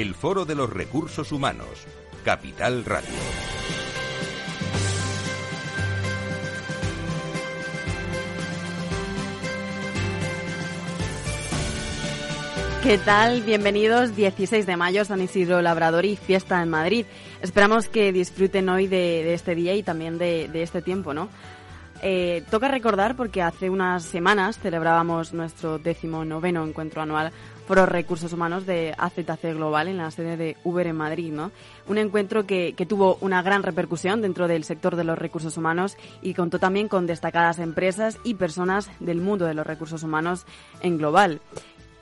el Foro de los Recursos Humanos, Capital Radio. ¿Qué tal? Bienvenidos. 16 de mayo, San Isidro Labrador y fiesta en Madrid. Esperamos que disfruten hoy de, este día y también de, este tiempo, ¿no? Eh, toca recordar porque hace unas semanas celebrábamos nuestro décimo noveno encuentro anual por los recursos humanos de AZC Global en la sede de Uber en Madrid, ¿no? Un encuentro que, tuvo una gran repercusión dentro del sector de los recursos humanos y contó también con destacadas empresas y personas del mundo de los recursos humanos en global.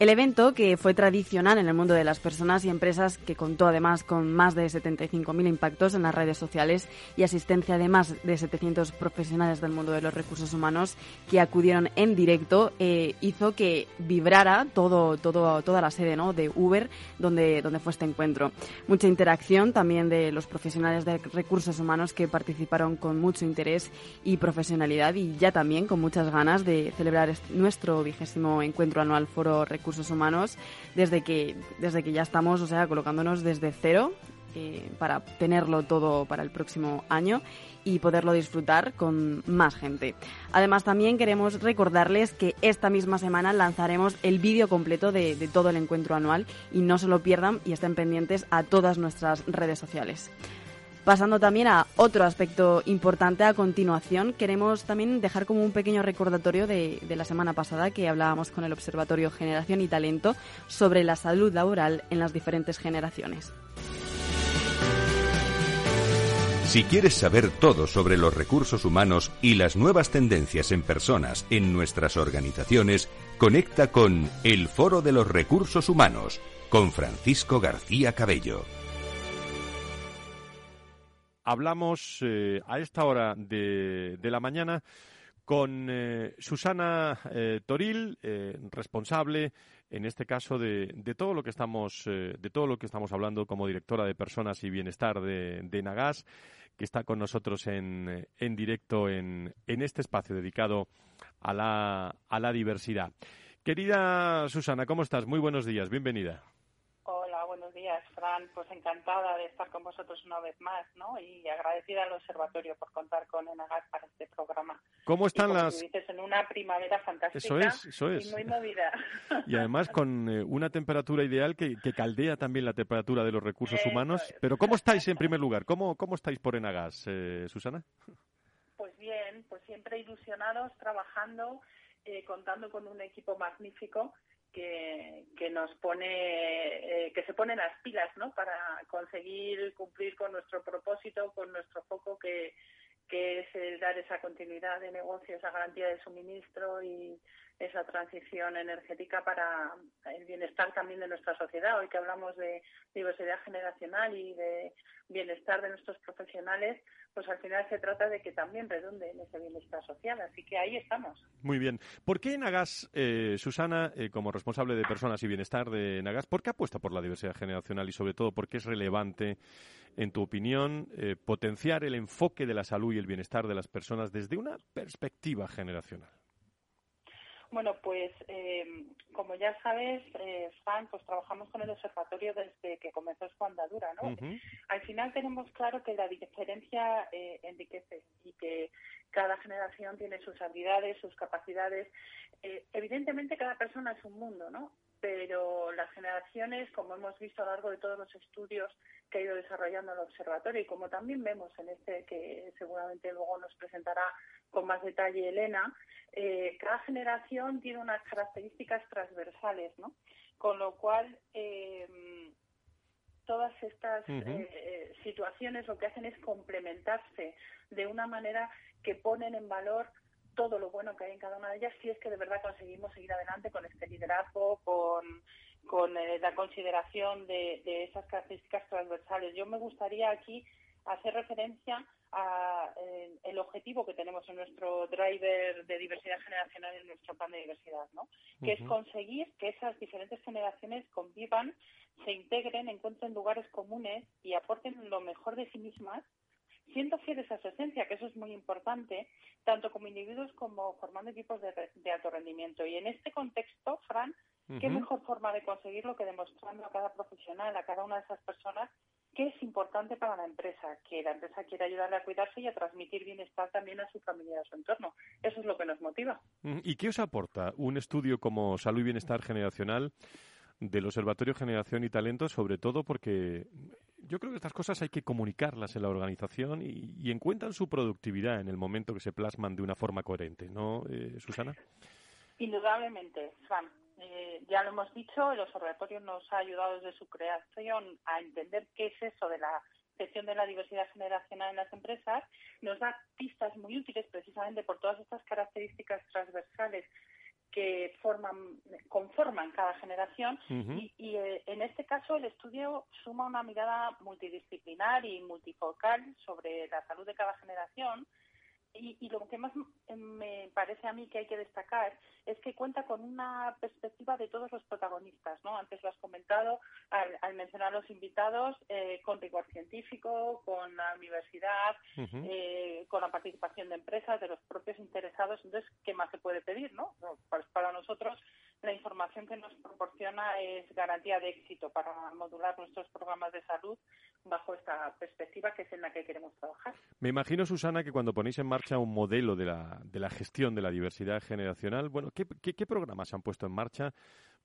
El evento, que fue tradicional en el mundo de las personas y empresas, que contó además con más de 75.000 impactos en las redes sociales y asistencia de más de 700 profesionales del mundo de los recursos humanos que acudieron en directo, eh, hizo que vibrara todo, todo, toda la sede ¿no? de Uber donde, donde fue este encuentro. Mucha interacción también de los profesionales de recursos humanos que participaron con mucho interés y profesionalidad y ya también con muchas ganas de celebrar nuestro vigésimo encuentro anual Foro Recursos recursos humanos desde que, desde que ya estamos, o sea, colocándonos desde cero eh, para tenerlo todo para el próximo año y poderlo disfrutar con más gente. Además, también queremos recordarles que esta misma semana lanzaremos el vídeo completo de, de todo el encuentro anual y no se lo pierdan y estén pendientes a todas nuestras redes sociales. Pasando también a otro aspecto importante a continuación, queremos también dejar como un pequeño recordatorio de, la semana pasada que hablábamos con el Observatorio Generación y Talento sobre la salud laboral en las diferentes generaciones. Si quieres saber todo sobre los recursos humanos y las nuevas tendencias en personas en nuestras organizaciones, conecta con El Foro de los Recursos Humanos con Francisco García Cabello. Hablamos eh, a esta hora de, la mañana con eh, Susana eh, Toril, responsable en este caso de, todo lo que estamos de todo lo que estamos hablando como directora de personas y bienestar de, de Nagas, que está con nosotros en, en directo en, en, este espacio dedicado a la, a la diversidad. Querida Susana, ¿cómo estás? Muy buenos días, bienvenida días, Fran. Pues encantada de estar con vosotros una vez más, ¿no? Y agradecida al observatorio por contar con Enagas para este programa. ¿Cómo están y las...? dices, en una primavera fantástica eso es, eso es. y muy movida. Y además con eh, una temperatura ideal que, que, caldea también la temperatura de los recursos humanos. Pero ¿cómo estáis en primer lugar? ¿Cómo, cómo estáis por Enagas, eh, Susana? Pues bien, pues siempre ilusionados, trabajando, eh, contando con un equipo magnífico que, que nos pone, eh, que se pone las pilas, ¿no? Para conseguir cumplir con nuestro propósito, con nuestro foco que, que es dar esa continuidad de negocio, esa garantía de suministro y esa transición energética para el bienestar también de nuestra sociedad. Hoy que hablamos de diversidad generacional y de bienestar de nuestros profesionales, pues al final se trata de que también redunde en ese bienestar social. Así que ahí estamos. Muy bien. ¿Por qué Nagas, eh, Susana, eh, como responsable de personas y bienestar de Nagas, por qué apuesta por la diversidad generacional y sobre todo por qué es relevante, en tu opinión, eh, potenciar el enfoque de la salud y el bienestar de las personas desde una perspectiva generacional? Bueno, pues eh, como ya sabes, eh, Frank, pues trabajamos con el observatorio desde que comenzó su andadura, ¿no? Al final tenemos claro que la diferencia eh, enriquece y que cada generación tiene sus habilidades, sus capacidades. Eh, evidentemente cada persona es un mundo, ¿no? Pero las generaciones, como hemos visto a lo largo de todos los estudios que ha ido desarrollando el observatorio y como también vemos en este que seguramente luego nos presentará con más detalle Elena, eh, cada generación tiene unas características transversales, ¿no? Con lo cual, eh, todas estas eh, situaciones lo que hacen es complementarse de una manera que ponen en valor todo lo bueno que hay en cada una de ellas si es que de verdad conseguimos seguir adelante con este liderazgo, con, con eh, la consideración de, de, esas características transversales. Yo me gustaría aquí hacer referencia a eh, el objetivo que tenemos en nuestro driver de diversidad generacional en nuestro plan de diversidad, ¿no? Que es conseguir que esas diferentes generaciones convivan, se integren, encuentren lugares comunes y aporten lo mejor de sí mismas siendo fieles a su esencia, que eso es muy importante, tanto como individuos como formando equipos de, de alto rendimiento. Y en este contexto, Fran, ¿qué mejor forma de conseguirlo que demostrando a cada profesional, a cada una de esas personas, que es importante para la empresa, que la empresa quiere ayudarle a cuidarse y a transmitir bienestar también a su familia y a su entorno. Eso es lo que nos motiva. ¿Y qué os aporta un estudio como Salud y Bienestar Generacional del Observatorio Generación y Talento, sobre todo porque yo creo que estas cosas hay que comunicarlas en la organización y, encuentran su productividad en el momento que se plasman de una forma coherente, ¿no, eh, Susana? Indudablemente, Juan. Eh, ya lo hemos dicho, el observatorio nos ha ayudado desde su creación a entender qué es eso de la gestión de la diversidad generacional en las empresas, nos da pistas muy útiles precisamente por todas estas características transversales que forman, conforman cada generación y, y eh, en este caso el estudio suma una mirada multidisciplinar y multifocal sobre la salud de cada generación y, lo que más me parece a mí que hay que destacar es que cuenta con una perspectiva de todos los protagonistas, ¿no? Antes lo has comentado al, mencionar a los invitados, eh, con rigor científico, con la universidad, eh, con la participación de empresas, de los propios interesados. Entonces, ¿qué más se puede pedir, no? Pues para nosotros la información que nos proporciona es garantía de éxito para modular nuestros programas de salud bajo esta perspectiva que es en la que queremos trabajar. Me imagino, Susana, que cuando ponéis en marcha un modelo de la, de la gestión de la diversidad generacional, bueno, ¿qué, qué, programas se han puesto en marcha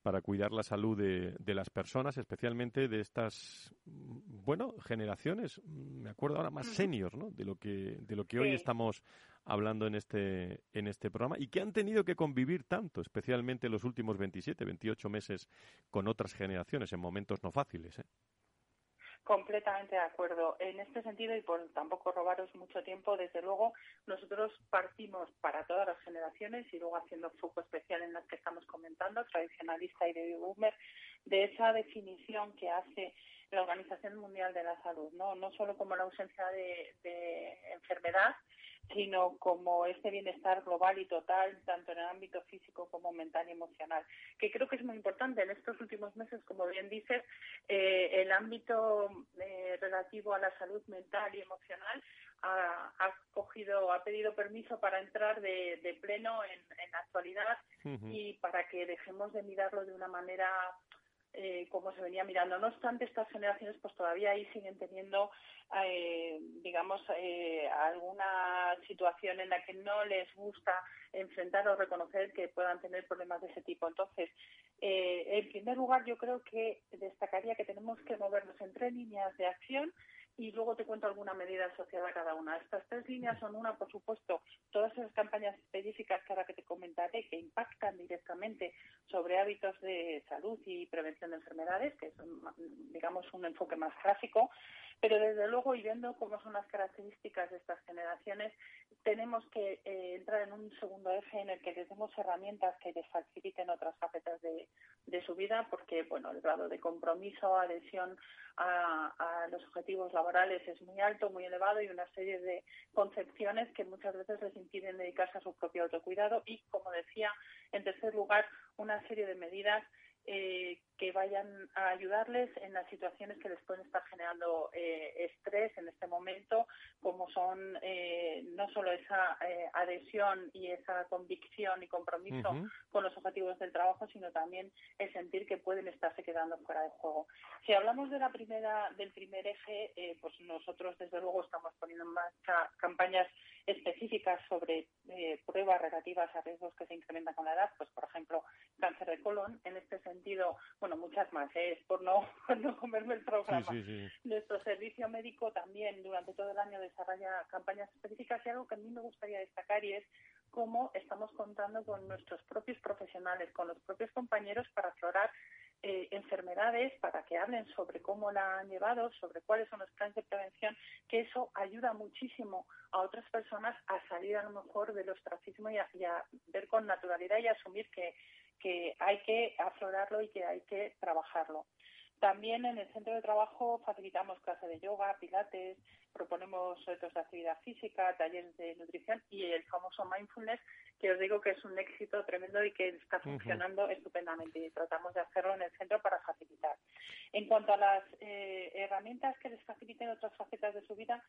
para cuidar la salud de, de, las personas, especialmente de estas, bueno, generaciones, me acuerdo ahora más senior, ¿no? De lo que, de lo que hoy estamos hablando en este, en este programa y que han tenido que convivir tanto, especialmente los últimos 27, 28 meses con otras generaciones en momentos no fáciles, ¿eh? Completamente de acuerdo. En este sentido, y por tampoco robaros mucho tiempo, desde luego nosotros partimos para todas las generaciones y luego haciendo foco especial en las que estamos comentando, tradicionalista y de boomer, de esa definición que hace la Organización Mundial de la Salud, no, no solo como la ausencia de, de enfermedad, sino como este bienestar global y total, tanto en el ámbito físico como mental y emocional, que creo que es muy importante. En estos últimos meses, como bien dices, eh, el ámbito eh, relativo a la salud mental y emocional ha, cogido, ha pedido permiso para entrar de, pleno en, la actualidad y para que dejemos de mirarlo de una manera eh, como se venía mirando. No obstante, estas generaciones pues todavía ahí siguen teniendo, eh, digamos, eh, alguna situación en la que no les gusta enfrentar o reconocer que puedan tener problemas de ese tipo. Entonces, en primer lugar, yo creo que destacaría que tenemos que movernos en tres líneas de acción y luego te cuento alguna medida asociada a cada una. Estas tres líneas son una, por supuesto, todas esas campañas específicas que ahora que te comentaré que impactan directamente sobre hábitos de salud y prevención de enfermedades, que es, digamos, un enfoque más clásico, pero desde luego, y viendo cómo son las características de estas generaciones, tenemos que eh, entrar en un segundo eje en el que les demos herramientas que les faciliten otras facetas de, su vida, porque bueno, el grado de compromiso, adhesión a, a, los objetivos laborales es muy alto, muy elevado y una serie de concepciones que muchas veces les impiden dedicarse a su propio autocuidado. Y, como decía, en tercer lugar, una serie de medidas eh, que vayan a ayudarles en las situaciones que les pueden estar generando eh, estrés en este momento, como son eh, no solo esa adhesión y esa convicción y compromiso con los objetivos del trabajo, sino también el sentir que pueden estarse quedando fuera de juego. Si hablamos de la primera, del primer eje, pues nosotros desde luego estamos poniendo en marcha campañas específicas sobre pruebas relativas a riesgos que se incrementan con la edad, pues por ejemplo cáncer de colon. En este sentido, bueno, muchas más, ¿eh? es por no, no comerme el programa. Nuestro servicio médico también durante todo el año desarrolla campañas específicas y algo que a mí me gustaría destacar y es cómo estamos contando con nuestros propios profesionales, con los propios compañeros para aflorar eh, enfermedades para que hablen sobre cómo la han llevado, sobre cuáles son los planes de prevención, que eso ayuda muchísimo a otras personas a salir a lo mejor del ostracismo y a, ver con naturalidad y asumir que, que hay que aflorarlo y que hay que trabajarlo. También en el centro de trabajo facilitamos clases de yoga, pilates, proponemos retos de actividad física, talleres de nutrición y el famoso mindfulness, que os digo que es un éxito tremendo y que está funcionando estupendamente y tratamos de hacerlo en el centro para facilitar. En cuanto a las eh, herramientas que les faciliten otras facetas de su vida,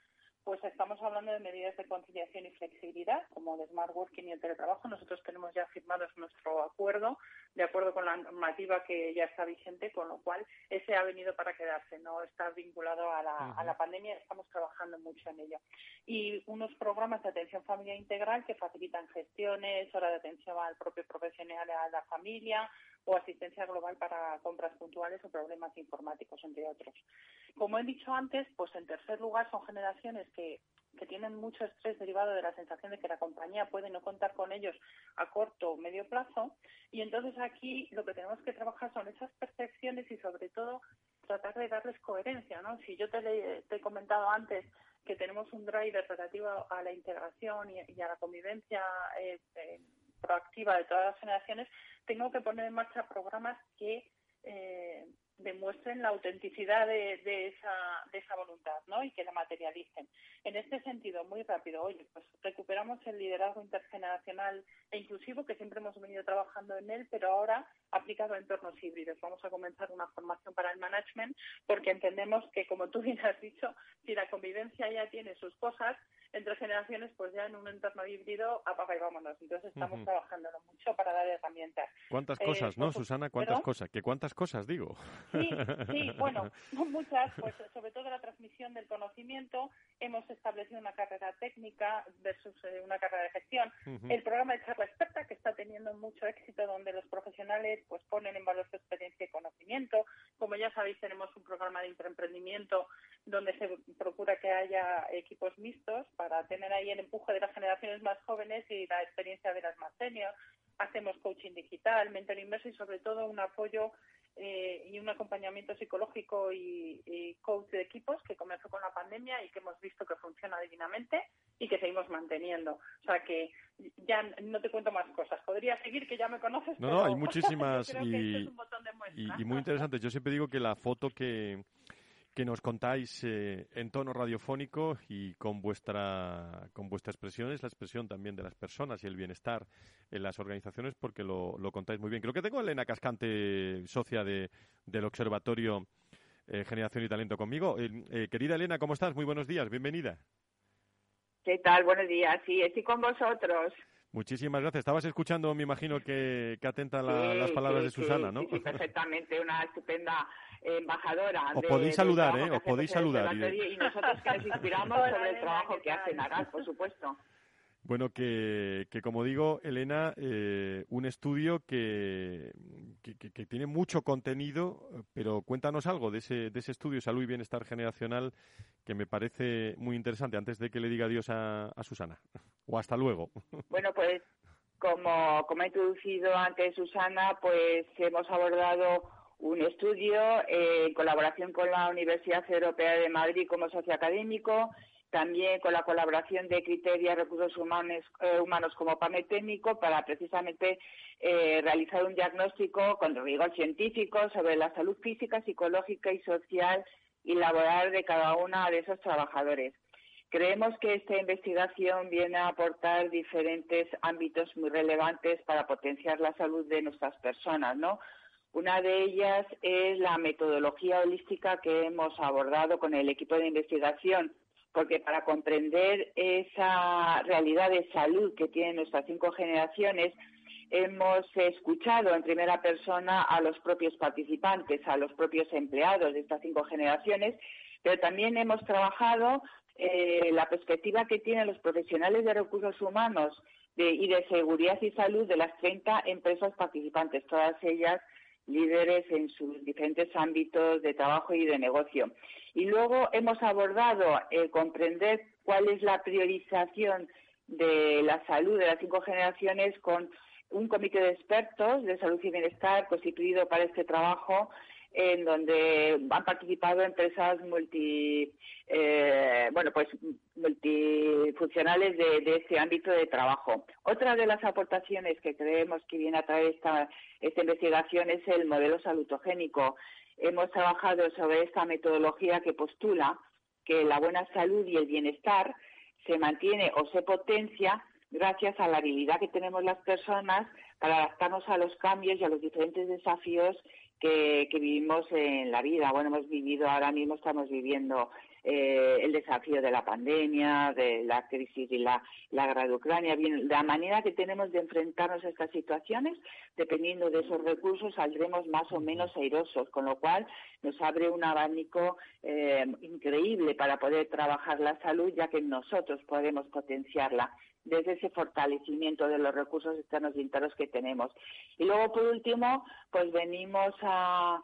pues estamos hablando de medidas de conciliación y flexibilidad, como de smart working y el teletrabajo. Nosotros tenemos ya firmados nuestro acuerdo, de acuerdo con la normativa que ya está vigente, con lo cual ese ha venido para quedarse, no está vinculado a la, a la pandemia, estamos trabajando mucho en ello. Y unos programas de atención familiar integral que facilitan gestiones, hora de atención al propio profesional y a la familia, o asistencia global para compras puntuales o problemas informáticos, entre otros. Como he dicho antes, pues en tercer lugar son generaciones que, que tienen mucho estrés derivado de la sensación de que la compañía puede no contar con ellos a corto o medio plazo y entonces aquí lo que tenemos que trabajar son esas percepciones y sobre todo tratar de darles coherencia, ¿no? Si yo te, he comentado antes que tenemos un driver relativo a la integración y, a la convivencia eh, proactiva de todas las generaciones, tengo que poner en marcha programas que eh, demuestren la autenticidad de, esa, de esa voluntad ¿no? y que la materialicen. En este sentido, muy rápido, oye, pues recuperamos el liderazgo intergeneracional e inclusivo que siempre hemos venido trabajando en él, pero ahora aplicado a entornos híbridos. Vamos a comenzar una formación para el management porque entendemos que, como tú bien has dicho, si la convivencia ya tiene sus cosas, entre generaciones, pues ya en un entorno híbrido, apaga y vámonos. Entonces estamos trabajando mucho para dar herramientas. ¿Cuántas eh, cosas, no, Susana? ¿Cuántas cosas? ¿Qué cuántas cosas digo? Sí, sí, bueno, muchas, pues sobre todo la transmisión del conocimiento. Hemos establecido una carrera técnica versus eh, una carrera de gestión. El programa de charla experta, que está teniendo mucho éxito, donde los profesionales pues ponen en valor su experiencia y conocimiento. Como ya sabéis, tenemos un programa de emprendimiento donde se procura que haya equipos mixtos para tener ahí el empuje de las generaciones más jóvenes y la experiencia de las más senior. Hacemos coaching digital, mentor inverso y sobre todo un apoyo eh, y un acompañamiento psicológico y, coach de equipos que comenzó con la pandemia y que hemos visto que funciona divinamente y que seguimos manteniendo. O sea que ya no te cuento más cosas. Podría seguir, que ya me conoces. No, no, hay muchísimas y, y muy interesante. Yo siempre digo que la foto que que nos contáis eh, en tono radiofónico y con vuestra, con vuestra expresión, es la expresión también de las personas y el bienestar en las organizaciones, porque lo, lo contáis muy bien. Creo que tengo a Elena Cascante, socia de, del Observatorio eh, Generación y Talento conmigo. Eh, querida Elena, ¿cómo estás? Muy buenos días, bienvenida. ¿Qué tal? Buenos días, sí, estoy con vosotros. Muchísimas gracias. Estabas escuchando, me imagino que, que atenta las palabras de Susana, ¿no? Sí, perfectamente, una estupenda embajadora. Os podéis saludar, ¿eh? Os podéis saludar. Y, nosotros que nos inspiramos sobre el trabajo que hacen Aras, por supuesto. Bueno, que, que como digo, Elena, eh, un estudio que, tiene mucho contenido, pero cuéntanos algo de ese, de ese estudio Salud y Bienestar Generacional que me parece muy interesante antes de que le diga adiós a, a Susana. O hasta luego. Bueno, pues como, como ha introducido antes Susana, pues hemos abordado un estudio eh, en colaboración con la Universidad Europea de Madrid como socio académico, también con la colaboración de Criteria Recursos Humanos, eh, humanos como panel técnico para precisamente eh, realizar un diagnóstico con rigor científico sobre la salud física, psicológica y social y laboral de cada uno de esos trabajadores. Creemos que esta investigación viene a aportar diferentes ámbitos muy relevantes para potenciar la salud de nuestras personas, ¿no? Una de ellas es la metodología holística que hemos abordado con el equipo de investigación, porque para comprender esa realidad de salud que tienen nuestras cinco generaciones, hemos escuchado en primera persona a los propios participantes, a los propios empleados de estas cinco generaciones, pero también hemos trabajado eh, la perspectiva que tienen los profesionales de recursos humanos y de seguridad y salud de las 30 empresas participantes, todas ellas líderes en sus diferentes ámbitos de trabajo y de negocio. Y luego hemos abordado el comprender cuál es la priorización de la salud de las cinco generaciones con un comité de expertos de salud y bienestar constituido para este trabajo en donde han participado empresas eh, pues multifuncionales de, de este ámbito de trabajo. Otra de las aportaciones que creemos que viene a traer esta, esta investigación es el modelo salutogénico. Hemos trabajado sobre esta metodología que postula que la buena salud y el bienestar se mantiene o se potencia gracias a la habilidad que tenemos las personas para adaptarnos a los cambios y a los diferentes desafíos que, vivimos en la vida. Bueno, hemos vivido, ahora mismo estamos viviendo eh, el desafío de la pandemia, de la crisis y la, la guerra de Ucrania. Bien, la manera que tenemos de enfrentarnos a estas situaciones, dependiendo de esos recursos, saldremos más o menos airosos, con lo cual nos abre un abanico eh, increíble para poder trabajar la salud, ya que nosotros podemos potenciarla desde ese fortalecimiento de los recursos externos y internos que tenemos. Y luego, por último, pues venimos a,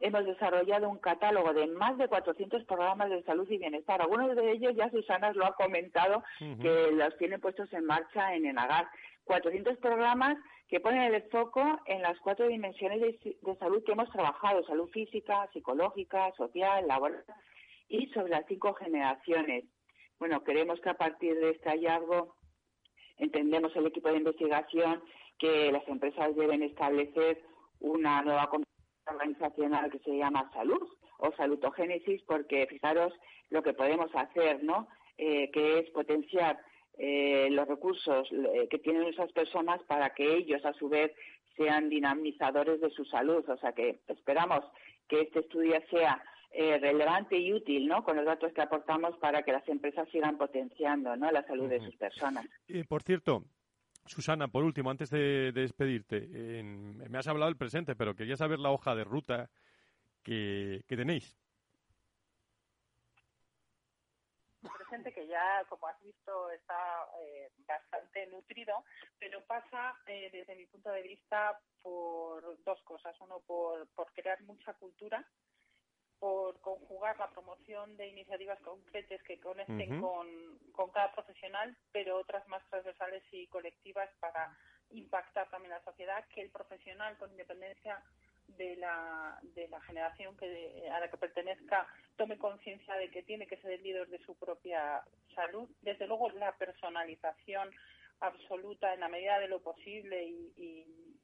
hemos desarrollado un catálogo de más de 400 programas de salud y bienestar. Algunos de ellos ya Susana lo ha comentado, que los tienen puestos en marcha en Enagar. 400 programas que ponen el foco en las cuatro dimensiones de salud que hemos trabajado, salud física, psicológica, social, laboral y sobre las cinco generaciones. Bueno, queremos que a partir de este hallazgo entendemos el equipo de investigación que las empresas deben establecer una nueva organizacional que se llama salud o salutogénesis porque fijaros lo que podemos hacer, ¿no? Eh, que es potenciar eh, los recursos eh, que tienen esas personas para que ellos a su vez sean dinamizadores de su salud. O sea que esperamos que este estudio sea eh, relevante y útil, ¿no? Con los datos que aportamos para que las empresas sigan potenciando, ¿no? La salud de sus personas. Y por cierto, Susana, por último, antes de, despedirte, me has hablado del presente, pero quería saber la hoja de ruta que, tenéis. El presente que ya, como has visto, está eh, bastante nutrido, pero pasa, eh, desde mi punto de vista, por dos cosas. Uno, por, por crear mucha cultura por conjugar la promoción de iniciativas concretas que conecten con, con cada profesional, pero otras más transversales y colectivas para impactar también la sociedad, que el profesional, con independencia de la, de la generación que, a la que pertenezca, tome conciencia de que tiene que ser el líder de su propia salud. Desde luego, la personalización absoluta en la medida de lo posible y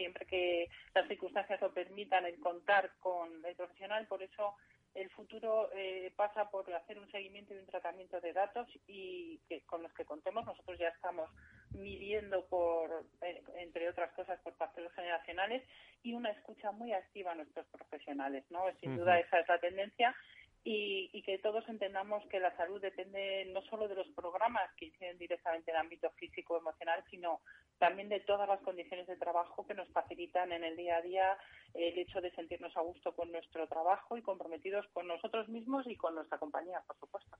siempre que las circunstancias lo permitan, el contar con el profesional. Por eso el futuro eh, pasa por hacer un seguimiento y un tratamiento de datos y que con los que contemos. Nosotros ya estamos midiendo, por, eh, entre otras cosas, por factores generacionales y una escucha muy activa a nuestros profesionales. ¿no? Sin duda esa es la tendencia y, que todos entendamos que la salud depende no solo de los programas que inciden directamente en el ámbito físico emocional, sino también de todas las condiciones de trabajo que nos facilitan en el día a día el hecho de sentirnos a gusto con nuestro trabajo y comprometidos con nosotros mismos y con nuestra compañía, por supuesto.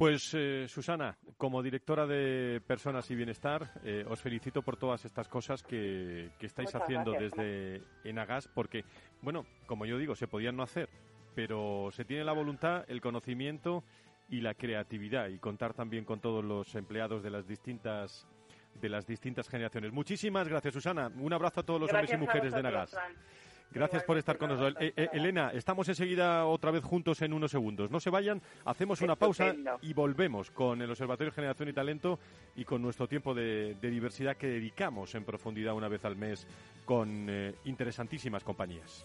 Pues eh, Susana, como directora de Personas y Bienestar, eh, os felicito por todas estas cosas que, estáis haciendo desde Enagas, porque, bueno, como yo digo, se podían no hacer, pero se tiene la voluntad, el conocimiento y la creatividad y contar también con todos los empleados de las distintas de las distintas generaciones. Muchísimas gracias, Susana. Un abrazo a todos los hombres y mujeres de Nagas. Gracias por estar con nosotros. Eh, eh, Elena, estamos enseguida otra vez juntos en unos segundos. No se vayan, hacemos una pausa y volvemos con el Observatorio Generación y Talento y con nuestro tiempo de, diversidad que dedicamos en profundidad una vez al mes con eh, interesantísimas compañías.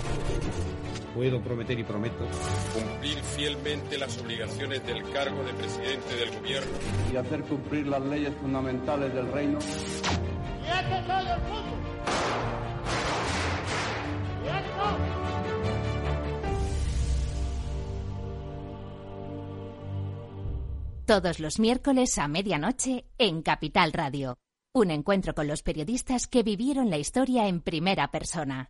Puedo prometer y prometo cumplir fielmente las obligaciones del cargo de presidente del gobierno y hacer cumplir las leyes fundamentales del reino. ¡Y este todo el mundo! ¡Y esto! Todos los miércoles a medianoche en Capital Radio. Un encuentro con los periodistas que vivieron la historia en primera persona.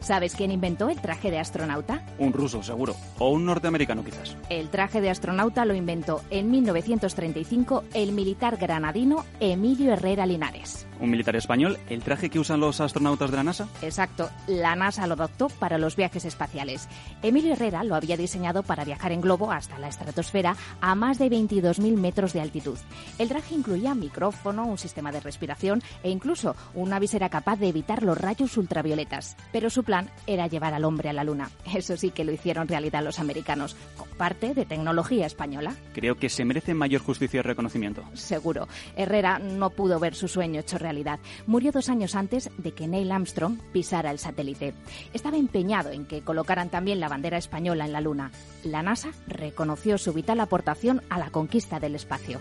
¿Sabes quién inventó el traje de astronauta? Un ruso, seguro. O un norteamericano, quizás. El traje de astronauta lo inventó en 1935 el militar granadino Emilio Herrera Linares. ¿Un militar español? ¿El traje que usan los astronautas de la NASA? Exacto. La NASA lo adoptó para los viajes espaciales. Emilio Herrera lo había diseñado para viajar en globo hasta la estratosfera a más de 22.000 metros de altitud. El traje incluía micrófono, un sistema de respiración e incluso una visera capaz de evitar los rayos ultravioletas. Pero su plan era llevar al hombre a la Luna. Eso sí que lo hicieron realidad los americanos, con parte de tecnología española. Creo que se merece mayor justicia y reconocimiento. Seguro. Herrera no pudo ver su sueño hecho realidad Murió dos años antes de que Neil Armstrong pisara el satélite. Estaba empeñado en que colocaran también la bandera española en la Luna. La NASA reconoció su vital aportación a la conquista del espacio.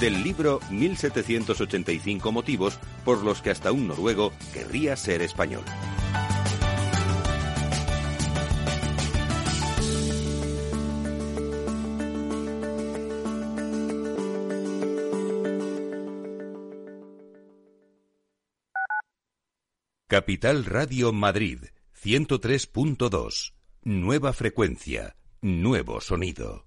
Del libro 1785 motivos por los que hasta un noruego querría ser español. Capital Radio Madrid 103.2. Nueva frecuencia, nuevo sonido.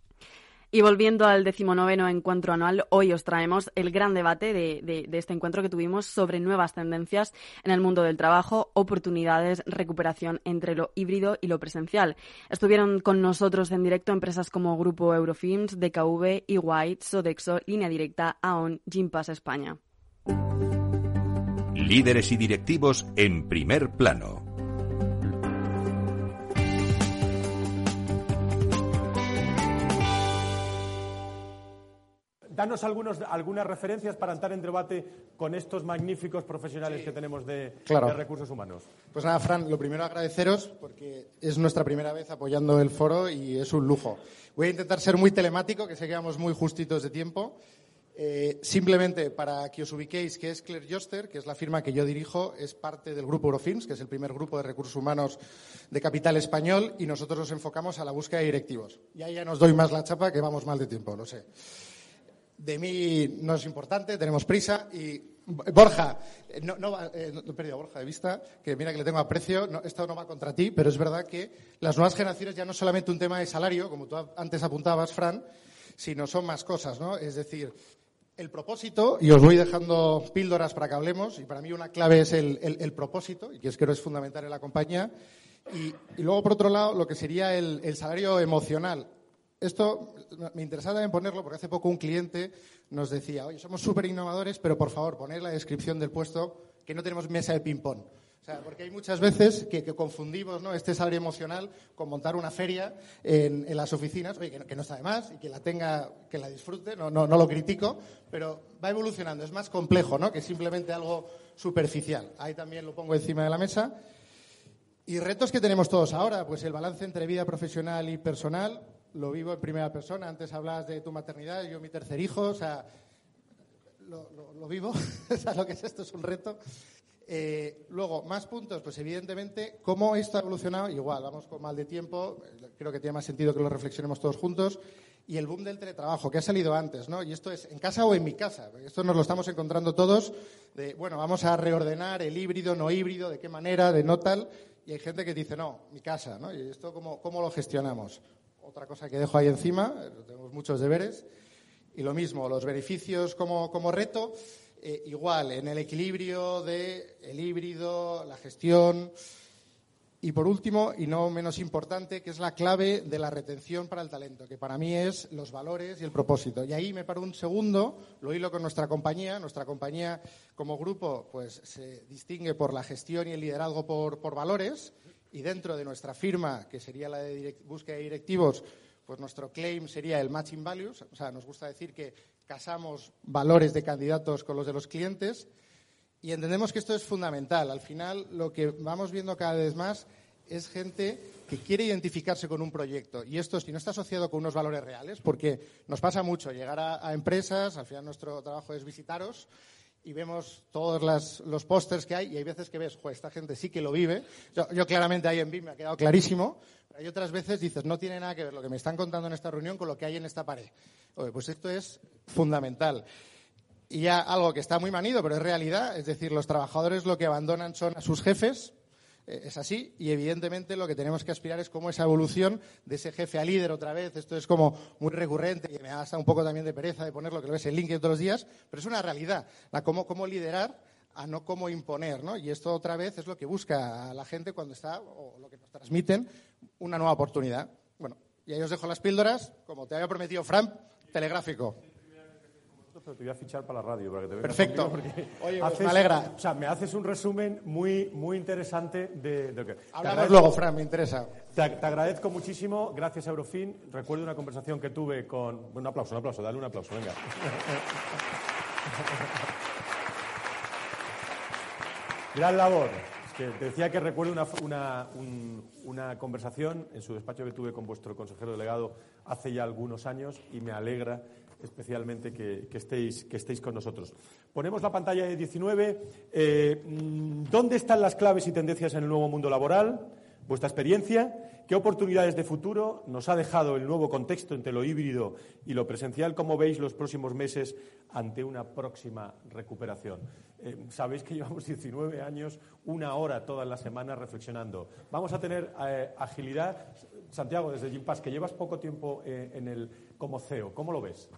Y volviendo al decimonoveno encuentro anual, hoy os traemos el gran debate de, este encuentro que tuvimos sobre nuevas tendencias en el mundo del trabajo, oportunidades, recuperación entre lo híbrido y lo presencial. Estuvieron con nosotros en directo empresas como Grupo Eurofilms, DKV, EY, Sodexo, Línea Directa, AON, Gimpass España. Líderes y directivos en primer plano. Danos algunos, algunas referencias para entrar en debate con estos magníficos profesionales que tenemos de, recursos humanos. Pues nada, Fran, lo primero agradeceros porque es nuestra primera vez apoyando el foro y es un lujo. Voy a intentar ser muy telemático, que sé que vamos muy justitos de tiempo. Eh, simplemente para que os ubiquéis, que es Claire Joster, que es la firma que yo dirijo, es parte del grupo Eurofilms, que es el primer grupo de recursos humanos de capital español, y nosotros nos enfocamos a la búsqueda de directivos. Y ahí ya nos doy más la chapa, que vamos mal de tiempo, lo sé de mí no es importante, tenemos prisa y Borja, eh, no, no, eh, he perdido a Borja de vista, que mira que le tengo aprecio, esto no va contra ti, pero es verdad que las nuevas generaciones ya no es solamente un tema de salario, como tú antes apuntabas, Fran, sino son más cosas, ¿no? Es decir, el propósito, y os voy dejando píldoras para que hablemos, y para mí una clave es el, propósito, y que es que es fundamental en la compañía, y, luego, por otro lado, lo que sería el salario emocional esto me interesaba también ponerlo porque hace poco un cliente nos decía, oye, somos súper innovadores, pero por favor, poner la descripción del puesto que no tenemos mesa de ping-pong. O sea, porque hay muchas veces que, confundimos ¿no? este salario emocional con montar una feria en, las oficinas, oye, que no, está de más y que la tenga, que la disfrute, no, no, no lo critico, pero va evolucionando, es más complejo ¿no? que simplemente algo superficial. Ahí también lo pongo encima de la mesa. Y retos que tenemos todos ahora, pues el balance entre vida profesional y personal, lo vivo en primera persona. Antes hablabas de tu maternidad, yo mi tercer hijo, o sea, lo, vivo, ¿sabes lo que es esto? Es un reto. Eh, luego, más puntos, pues evidentemente, cómo esto ha evolucionado, igual, vamos con mal de tiempo, creo que tiene más sentido que lo reflexionemos todos juntos, y el boom del teletrabajo, que ha salido antes, ¿no? Y esto es en casa o en mi casa, esto nos lo estamos encontrando todos, de, bueno, vamos a reordenar el híbrido, no híbrido, de qué manera, de no tal, y hay gente que dice, no, mi casa, ¿no? Y esto, ¿cómo, cómo lo gestionamos? Otra cosa que dejo ahí encima, eh, tenemos muchos deberes. Y lo mismo, los beneficios como, reto, eh, igual, en el equilibrio del el híbrido, la gestión. Y por último, y no menos importante, que es la clave de la retención para el talento, que para mí es los valores y el propósito. Y ahí me paro un segundo, lo hilo con nuestra compañía. Nuestra compañía como grupo pues, se distingue por la gestión y el liderazgo por, por valores y dentro de nuestra firma, que sería la de búsqueda de directivos, pues nuestro claim sería el matching values. O sea, nos gusta decir que casamos valores de candidatos con los de los clientes y entendemos que esto es fundamental. Al final, lo que vamos viendo cada vez más es gente que quiere identificarse con un proyecto. Y esto, si no está asociado con unos valores reales, porque nos pasa mucho llegar a, a empresas, al final nuestro trabajo es visitaros y vemos todos los pósters que hay y hay veces que ves, esta gente sí que lo vive. Yo, claramente ahí en BIM me ha quedado clarísimo, pero hay otras veces dices, no tiene nada que ver lo que me están contando en esta reunión con lo que hay en esta pared. pues esto es fundamental. Y ya algo que está muy manido, pero es realidad, es decir, los trabajadores lo que abandonan son a sus jefes es así y evidentemente lo que tenemos que aspirar es cómo esa evolución de ese jefe a líder otra vez, esto es como muy recurrente y me da hasta un poco también de pereza de ponerlo, que lo ves en LinkedIn todos los días, pero es una realidad, la cómo, cómo liderar a no cómo imponer, ¿no? Y esto otra vez es lo que busca la gente cuando está, o lo que nos transmiten, una nueva oportunidad. Bueno, y ahí os dejo las píldoras, como te había prometido Fran, telegráfico pero te voy a fichar para la radio para que te. Perfecto. Porque Oye, pues me alegra. O sea, me haces un resumen muy, muy interesante de, lo que. Hablamos luego, Fran, me interesa. Te, agradezco muchísimo. Gracias, Eurofin. Recuerdo una conversación que tuve con. un aplauso, un aplauso, dale un aplauso, venga. Gran labor. te decía que recuerdo una, una, una conversación en su despacho que tuve con vuestro consejero delegado hace ya algunos años y me alegra especialmente que, estéis, que estéis con nosotros. Ponemos la pantalla de 19. Eh, ¿Dónde están las claves y tendencias en el nuevo mundo laboral? vuestra experiencia, qué oportunidades de futuro nos ha dejado el nuevo contexto entre lo híbrido y lo presencial, cómo veis los próximos meses ante una próxima recuperación. Eh, sabéis que llevamos 19 años, una hora todas las semanas reflexionando. Vamos a tener eh, agilidad. Santiago, desde Gimpass, que llevas poco tiempo en el, como CEO, ¿cómo lo ves?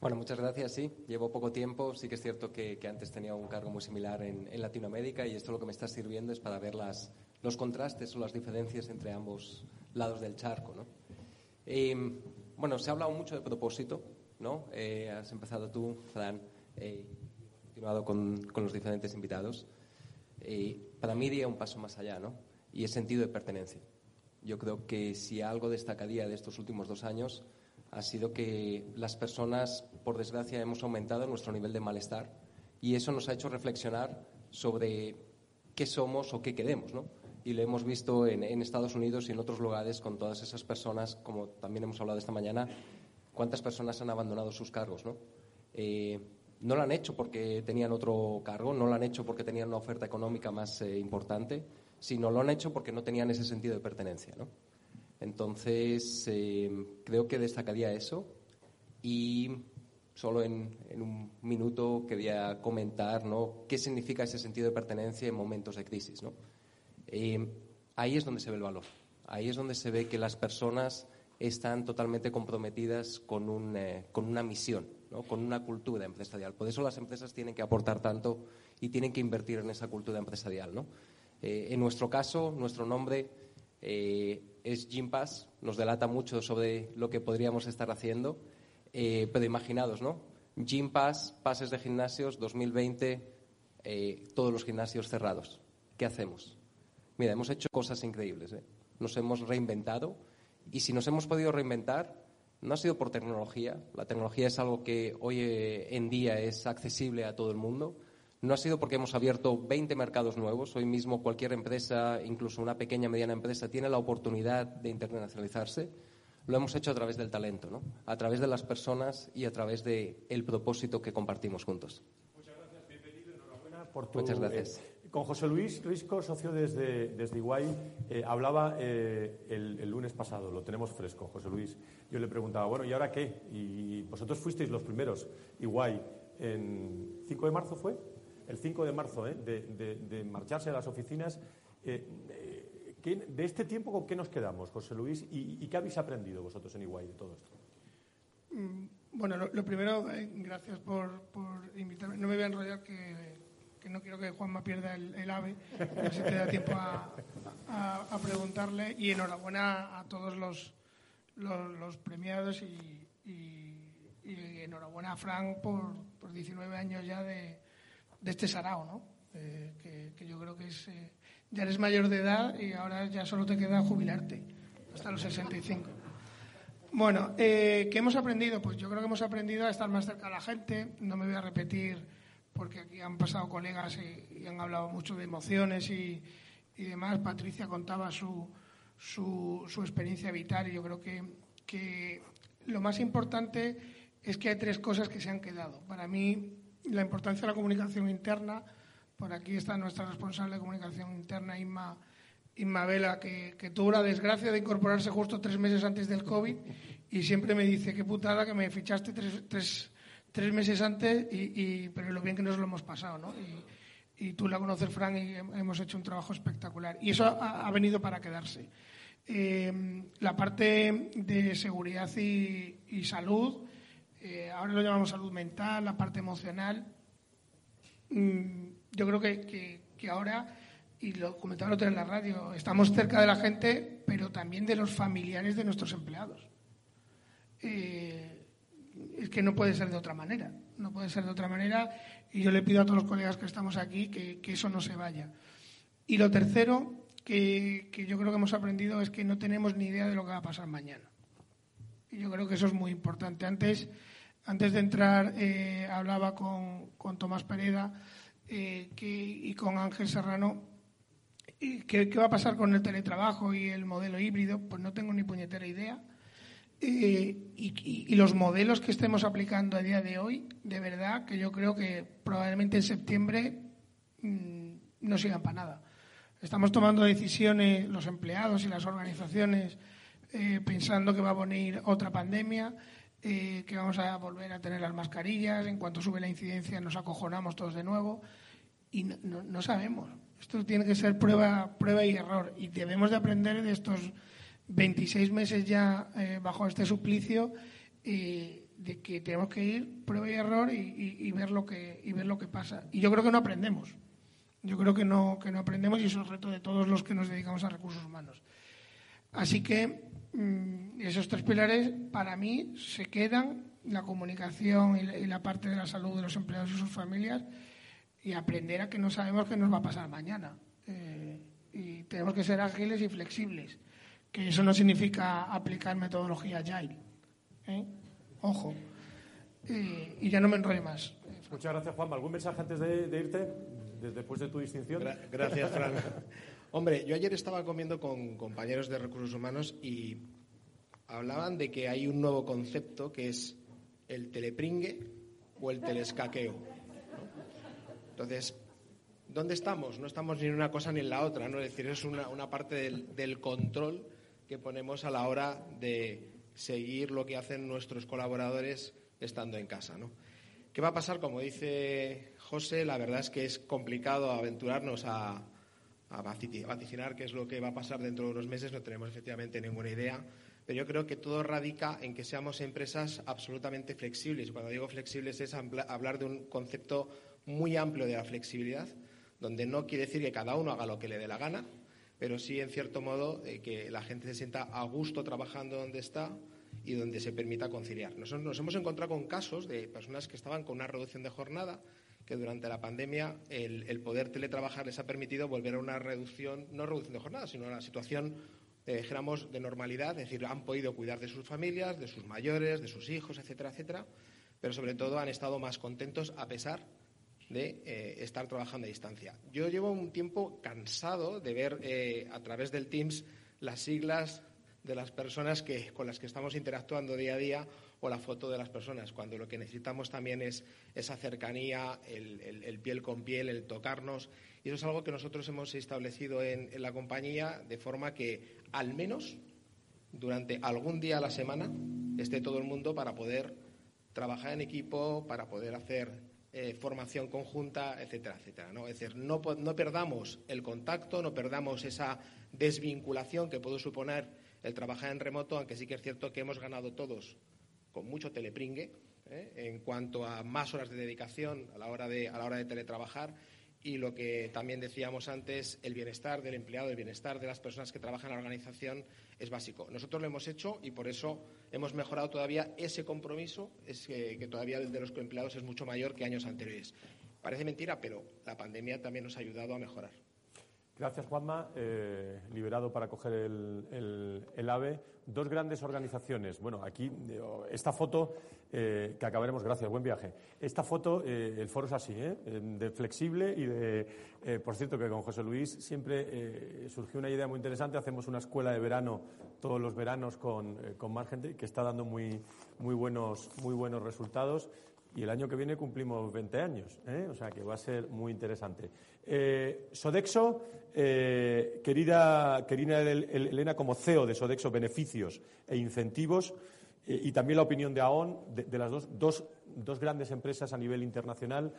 Bueno, muchas gracias. Sí, llevo poco tiempo. Sí que es cierto que, antes tenía un cargo muy similar en, Latinoamérica y esto lo que me está sirviendo es para ver las, los contrastes o las diferencias entre ambos lados del charco. ¿no? Eh, bueno, se ha hablado mucho de propósito, ¿no? Eh, has empezado tú, Fran, eh, continuado con, con, los diferentes invitados. Eh, para mí iría un paso más allá, ¿no? Y es sentido de pertenencia. Yo creo que si algo destacaría de estos últimos dos años ha sido que las personas, por desgracia, hemos aumentado nuestro nivel de malestar y eso nos ha hecho reflexionar sobre qué somos o qué queremos, ¿no? Y lo hemos visto en, Estados Unidos y en otros lugares con todas esas personas, como también hemos hablado esta mañana, cuántas personas han abandonado sus cargos, ¿no? Eh, no lo han hecho porque tenían otro cargo, no lo han hecho porque tenían una oferta económica más eh, importante, sino lo han hecho porque no tenían ese sentido de pertenencia, ¿no? Entonces, eh, creo que destacaría eso y solo en, un minuto quería comentar ¿no? qué significa ese sentido de pertenencia en momentos de crisis. ¿no? Eh, ahí es donde se ve el valor, ahí es donde se ve que las personas están totalmente comprometidas con, un, eh, con una misión, ¿no? con una cultura empresarial. Por eso las empresas tienen que aportar tanto y tienen que invertir en esa cultura empresarial. ¿no? en nuestro caso, nuestro nombre es Gympass, nos delata mucho sobre lo que podríamos estar haciendo, eh, pero imaginados, ¿no? Gympass, pases de gimnasios, 2020, eh, todos los gimnasios cerrados. ¿Qué hacemos? Mira, hemos hecho cosas increíbles, ¿eh? nos hemos reinventado y si nos hemos podido reinventar, no ha sido por tecnología, la tecnología es algo que hoy en día es accesible a todo el mundo, no ha sido porque hemos abierto 20 mercados nuevos. Hoy mismo cualquier empresa, incluso una pequeña mediana empresa, tiene la oportunidad de internacionalizarse. Lo hemos hecho a través del talento, ¿no? a través de las personas y a través del el propósito que compartimos juntos. Muchas gracias, bienvenido, enhorabuena por tu... Muchas gracias. Eh, con José Luis Risco, socio desde, desde Iguay, eh, hablaba eh, el, el, lunes pasado, lo tenemos fresco, José Luis. Yo le preguntaba, bueno, ¿y ahora qué? Y vosotros fuisteis los primeros, Iguay, en 5 de marzo fue, el 5 de marzo, ¿eh? de, marcharse a las oficinas. Eh, eh, ¿De este tiempo con qué nos quedamos, José Luis? ¿Y, qué habéis aprendido vosotros en Iguay de todo esto? Mm, bueno, lo, primero, gracias por, invitarme. No me voy a enrollar que, no quiero que Juanma pierda el, ave, a ver si te da tiempo a, preguntarle. Y enhorabuena a todos los, los, premiados y, enhorabuena a Frank por, por 19 años ya de, de este sarao, ¿no? Eh, que, yo creo que es... Eh, ya eres mayor de edad y ahora ya solo te queda jubilarte, hasta los 65. Bueno, eh, ¿qué hemos aprendido? Pues yo creo que hemos aprendido a estar más cerca de la gente. No me voy a repetir porque aquí han pasado colegas y, han hablado mucho de emociones y, demás. Patricia contaba su, su, su, experiencia vital y yo creo que, que lo más importante es que hay tres cosas que se han quedado. Para mí, la importancia de la comunicación interna. Por aquí está nuestra responsable de comunicación interna, Inma, Inma Vela, que, tuvo la desgracia de incorporarse justo tres meses antes del COVID y siempre me dice, qué putada que me fichaste tres, tres, meses antes, y, pero lo bien que nos lo hemos pasado, ¿no? Y, tú la conoces, Fran, y hemos hecho un trabajo espectacular. Y eso ha, venido para quedarse. Eh, la parte de seguridad y salud, eh, ahora lo llamamos salud mental, la parte emocional. Mm, yo creo que, ahora, y lo comentaba otro en la radio, estamos cerca de la gente, pero también de los familiares de nuestros empleados. Eh, es que no puede ser de otra manera, no puede ser de otra manera, y yo le pido a todos los colegas que estamos aquí que, eso no se vaya. Y lo tercero que, que yo creo que hemos aprendido es que no tenemos ni idea de lo que va a pasar mañana. Yo creo que eso es muy importante. Antes antes de entrar eh, hablaba con, Tomás Pereda eh, y con Ángel Serrano. ¿Qué, ¿Qué va a pasar con el teletrabajo y el modelo híbrido? Pues no tengo ni puñetera idea. Eh, y, los modelos que estemos aplicando a día de hoy, de verdad que yo creo que probablemente en septiembre mm, no sigan para nada. Estamos tomando decisiones, los empleados y las organizaciones, eh, pensando que va a venir otra pandemia, eh, que vamos a volver a tener las mascarillas, en cuanto sube la incidencia nos acojonamos todos de nuevo y no, sabemos. Esto tiene que ser prueba, prueba y error y debemos de aprender de estos 26 meses ya eh, bajo este suplicio de que tenemos que ir prueba y error y, ver lo que, y ver lo que pasa. Y yo creo que no aprendemos. Yo creo que no, que no aprendemos y eso es el reto de todos los que nos dedicamos a recursos humanos. Así que Mm, esos tres pilares para mí se quedan, la comunicación y la, parte de la salud de los empleados y sus familias, y aprender a que no sabemos qué nos va a pasar mañana. Eh, y tenemos que ser ágiles y flexibles, que eso no significa aplicar metodología agile. ¿eh? Ojo. y ya no me enrollo más. Muchas gracias, Juan. ¿Algún mensaje antes de, irte, después de tu distinción? gracias, Fran. Hombre, yo ayer estaba comiendo con compañeros de recursos humanos y hablaban de que hay un nuevo concepto que es el telepringue o el telescaqueo. Entonces, ¿dónde estamos? No estamos ni en una cosa ni en la otra, ¿no? Es decir, es una, parte del, del, control que ponemos a la hora de seguir lo que hacen nuestros colaboradores estando en casa, ¿no? ¿Qué va a pasar? Como dice José, la verdad es que es complicado aventurarnos a, a vaticinar qué es lo que va a pasar dentro de unos meses, no tenemos efectivamente ninguna idea, pero yo creo que todo radica en que seamos empresas absolutamente flexibles. Cuando digo flexibles es hablar de un concepto muy amplio de la flexibilidad, donde no quiere decir que cada uno haga lo que le dé la gana, pero sí, en cierto modo, eh, que la gente se sienta a gusto trabajando donde está y donde se permita conciliar. Nos hemos encontrado con casos de personas que estaban con una reducción de jornada que durante la pandemia el, poder teletrabajar les ha permitido volver a una reducción, no reducción de jornada, sino a una situación, eh, dijéramos, de normalidad, es decir, han podido cuidar de sus familias, de sus mayores, de sus hijos, etcétera, etcétera, pero sobre todo han estado más contentos a pesar de eh, estar trabajando a distancia. Yo llevo un tiempo cansado de ver eh, a través del Teams las siglas de las personas que, con las que estamos interactuando día a día o la foto de las personas, cuando lo que necesitamos también es esa cercanía, el, piel con piel, el tocarnos. Y eso es algo que nosotros hemos establecido en, la compañía de forma que al menos durante algún día a la semana esté todo el mundo para poder trabajar en equipo, para poder hacer eh, formación conjunta, etcétera, etcétera. ¿no? Es decir, no, no perdamos el contacto, no perdamos esa desvinculación que puede suponer el trabajar en remoto, aunque sí que es cierto que hemos ganado todos con mucho telepringue ¿eh? en cuanto a más horas de dedicación a la hora de, a la hora de teletrabajar y lo que también decíamos antes, el bienestar del empleado, el bienestar de las personas que trabajan en la organización es básico. Nosotros lo hemos hecho y por eso hemos mejorado todavía ese compromiso, es que, todavía el de los empleados es mucho mayor que años anteriores. Parece mentira, pero la pandemia también nos ha ayudado a mejorar. Gracias, Juanma. Eh, liberado para coger el, AVE. Dos grandes organizaciones. Bueno, aquí, eh, esta foto eh, que acabaremos, gracias, buen viaje. Esta foto, el foro es así, de flexible y de. por cierto, que con José Luis siempre surgió una idea muy interesante. Hacemos una escuela de verano todos los veranos con, con más gente que está dando muy, muy, buenos, muy buenos resultados y el año que viene cumplimos 20 años, ¿eh? o sea que va a ser muy interesante. Eh, Sodexo, eh, querida, querida Elena, como CEO de Sodexo, beneficios e incentivos, y también la opinión de AON, de, las dos, dos, dos, grandes empresas a nivel internacional,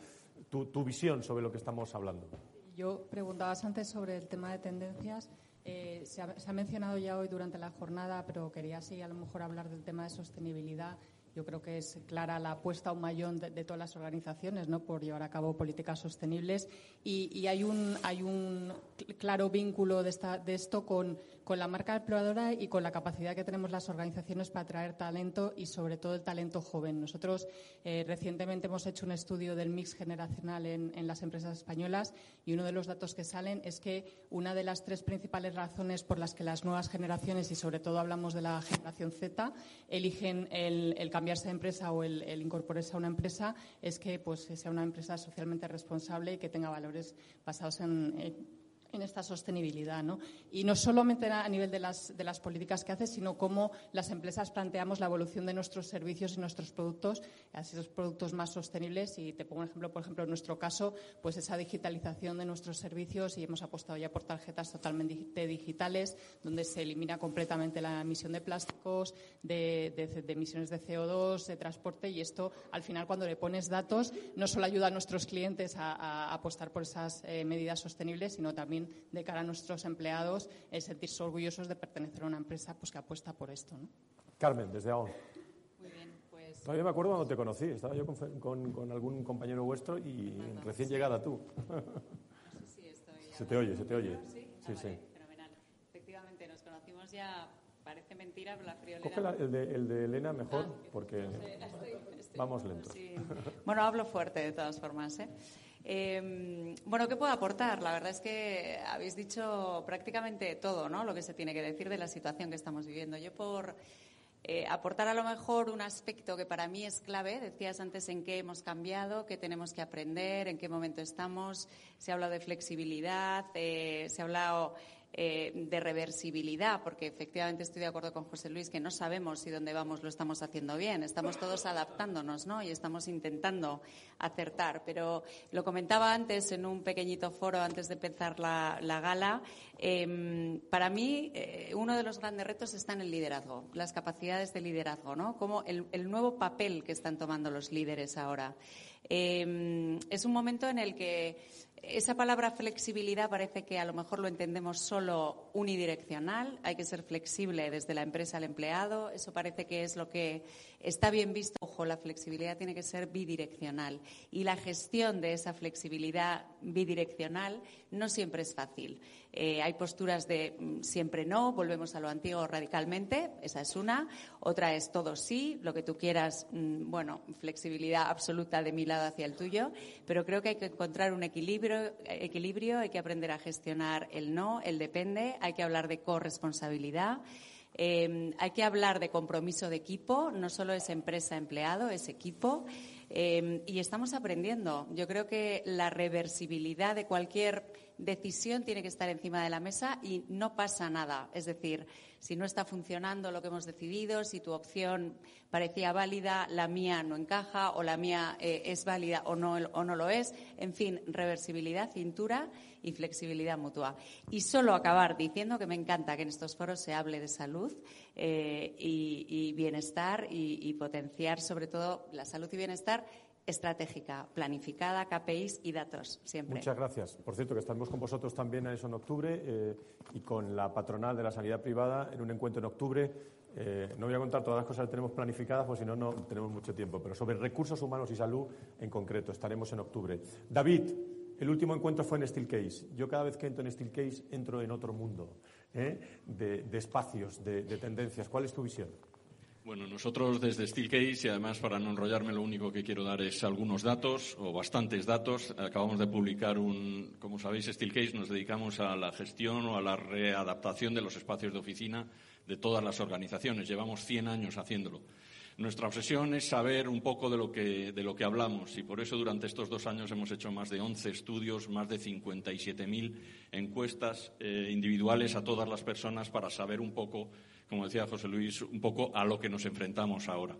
tu, visión sobre lo que estamos hablando. Yo preguntabas antes sobre el tema de tendencias. Se ha, se, ha, mencionado ya hoy durante la jornada, pero quería sí a lo mejor hablar del tema de sostenibilidad yo creo que es clara la apuesta a un mayón de, todas las organizaciones ¿no? por llevar a cabo políticas sostenibles y, hay, un, hay un claro vínculo de, esta, de esto con, con la marca exploradora y con la capacidad que tenemos las organizaciones para atraer talento y sobre todo el talento joven. Nosotros eh, recientemente hemos hecho un estudio del mix generacional en, en, las empresas españolas y uno de los datos que salen es que una de las tres principales razones por las que las nuevas generaciones y sobre todo hablamos de la generación Z eligen el, cambiarse de empresa o el, incorporarse a una empresa es que pues sea una empresa socialmente responsable y que tenga valores basados en en esta sostenibilidad. ¿no? Y no solamente a nivel de las, de las políticas que hace, sino cómo las empresas planteamos la evolución de nuestros servicios y nuestros productos a esos productos más sostenibles. Y te pongo un ejemplo, por ejemplo, en nuestro caso, pues esa digitalización de nuestros servicios y hemos apostado ya por tarjetas totalmente digitales, donde se elimina completamente la emisión de plásticos, de, emisiones de CO2, de transporte. Y esto, al final, cuando le pones datos, no solo ayuda a nuestros clientes a, apostar por esas eh, medidas sostenibles, sino también de cara a nuestros empleados el sentirse orgullosos de pertenecer a una empresa pues, que apuesta por esto. ¿no? Carmen, desde ahora. Muy bien, pues... Todavía me acuerdo cuando te conocí, estaba yo con, algún compañero vuestro y recién llegada tú. No sé si estoy se te oye, se te oye. Sí, sí. sí. Fenomenal. Efectivamente, nos conocimos ya, parece mentira, pero la friolera... Coge el, de, el, de, Elena mejor, ah, porque vamos lentos. Bueno, hablo fuerte de todas formas, ¿eh? Eh, bueno, ¿qué puedo aportar? La verdad es que habéis dicho prácticamente todo, ¿no? Lo que se tiene que decir de la situación que estamos viviendo. Yo por eh, aportar a lo mejor un aspecto que para mí es clave. Decías antes en qué hemos cambiado, qué tenemos que aprender, en qué momento estamos. Se ha hablado de flexibilidad, eh, se ha hablado eh, de reversibilidad, porque efectivamente estoy de acuerdo con José Luis que no sabemos si donde vamos lo estamos haciendo bien. Estamos todos adaptándonos, ¿no? Y estamos intentando acertar. Pero lo comentaba antes en un pequeñito foro antes de empezar la, gala. Em, para mí, eh, uno de los grandes retos está en el liderazgo, las capacidades de liderazgo, ¿no? Como el, el nuevo papel que están tomando los líderes ahora. Em, es un momento en el que esa palabra flexibilidad parece que a lo mejor lo entendemos solo unidireccional, hay que ser flexible desde la empresa al empleado, eso parece que es lo que está bien visto. Ojo, la flexibilidad tiene que ser bidireccional y la gestión de esa flexibilidad bidireccional no siempre es fácil. Eh, hay posturas de mm, siempre no, volvemos a lo antiguo radicalmente, esa es una. Otra es todo sí, lo que tú quieras, mm, bueno, flexibilidad absoluta de mi lado hacia el tuyo, pero creo que hay que encontrar un equilibrio, equilibrio hay que aprender a gestionar el no, el depende, hay que hablar de corresponsabilidad. Eh, hay que hablar de compromiso de equipo, no solo es empresa-empleado, es equipo. Eh, y estamos aprendiendo. Yo creo que la reversibilidad de cualquier decisión tiene que estar encima de la mesa y no pasa nada. Es decir, si no está funcionando lo que hemos decidido, si tu opción parecía válida, la mía no encaja o la mía eh, es válida o no, o no lo es. En fin, reversibilidad, cintura y flexibilidad mutua. Y solo acabar diciendo que me encanta que en estos foros se hable de salud eh, y, bienestar y potenciar sobre todo la salud y bienestar estratégica, planificada, KPIs y datos, siempre. Muchas gracias. Por cierto, que estamos con vosotros también a eso en octubre eh, y con la patronal de la sanidad privada en un encuentro en octubre. Eh, no voy a contar todas las cosas que tenemos planificadas, porque si no, no tenemos mucho tiempo, pero sobre recursos humanos y salud en concreto estaremos en octubre. David, el último encuentro fue en Steelcase. Yo cada vez que entro en Steelcase entro en otro mundo ¿eh? de, espacios, de tendencias. ¿Cuál es tu visión? Bueno, nosotros desde Steelcase, y además para no enrollarme, lo único que quiero dar es algunos datos, o bastantes datos. Acabamos de publicar un, como sabéis, Steelcase nos dedicamos a la gestión o a la readaptación de los espacios de oficina de todas las organizaciones. Llevamos 100 años haciéndolo. Nuestra obsesión es saber un poco de lo que, de lo que hablamos y por eso durante estos dos años hemos hecho más de 11 estudios, más de 57.000 encuestas eh, individuales a todas las personas para saber un poco como decía José Luis, un poco a lo que nos enfrentamos ahora.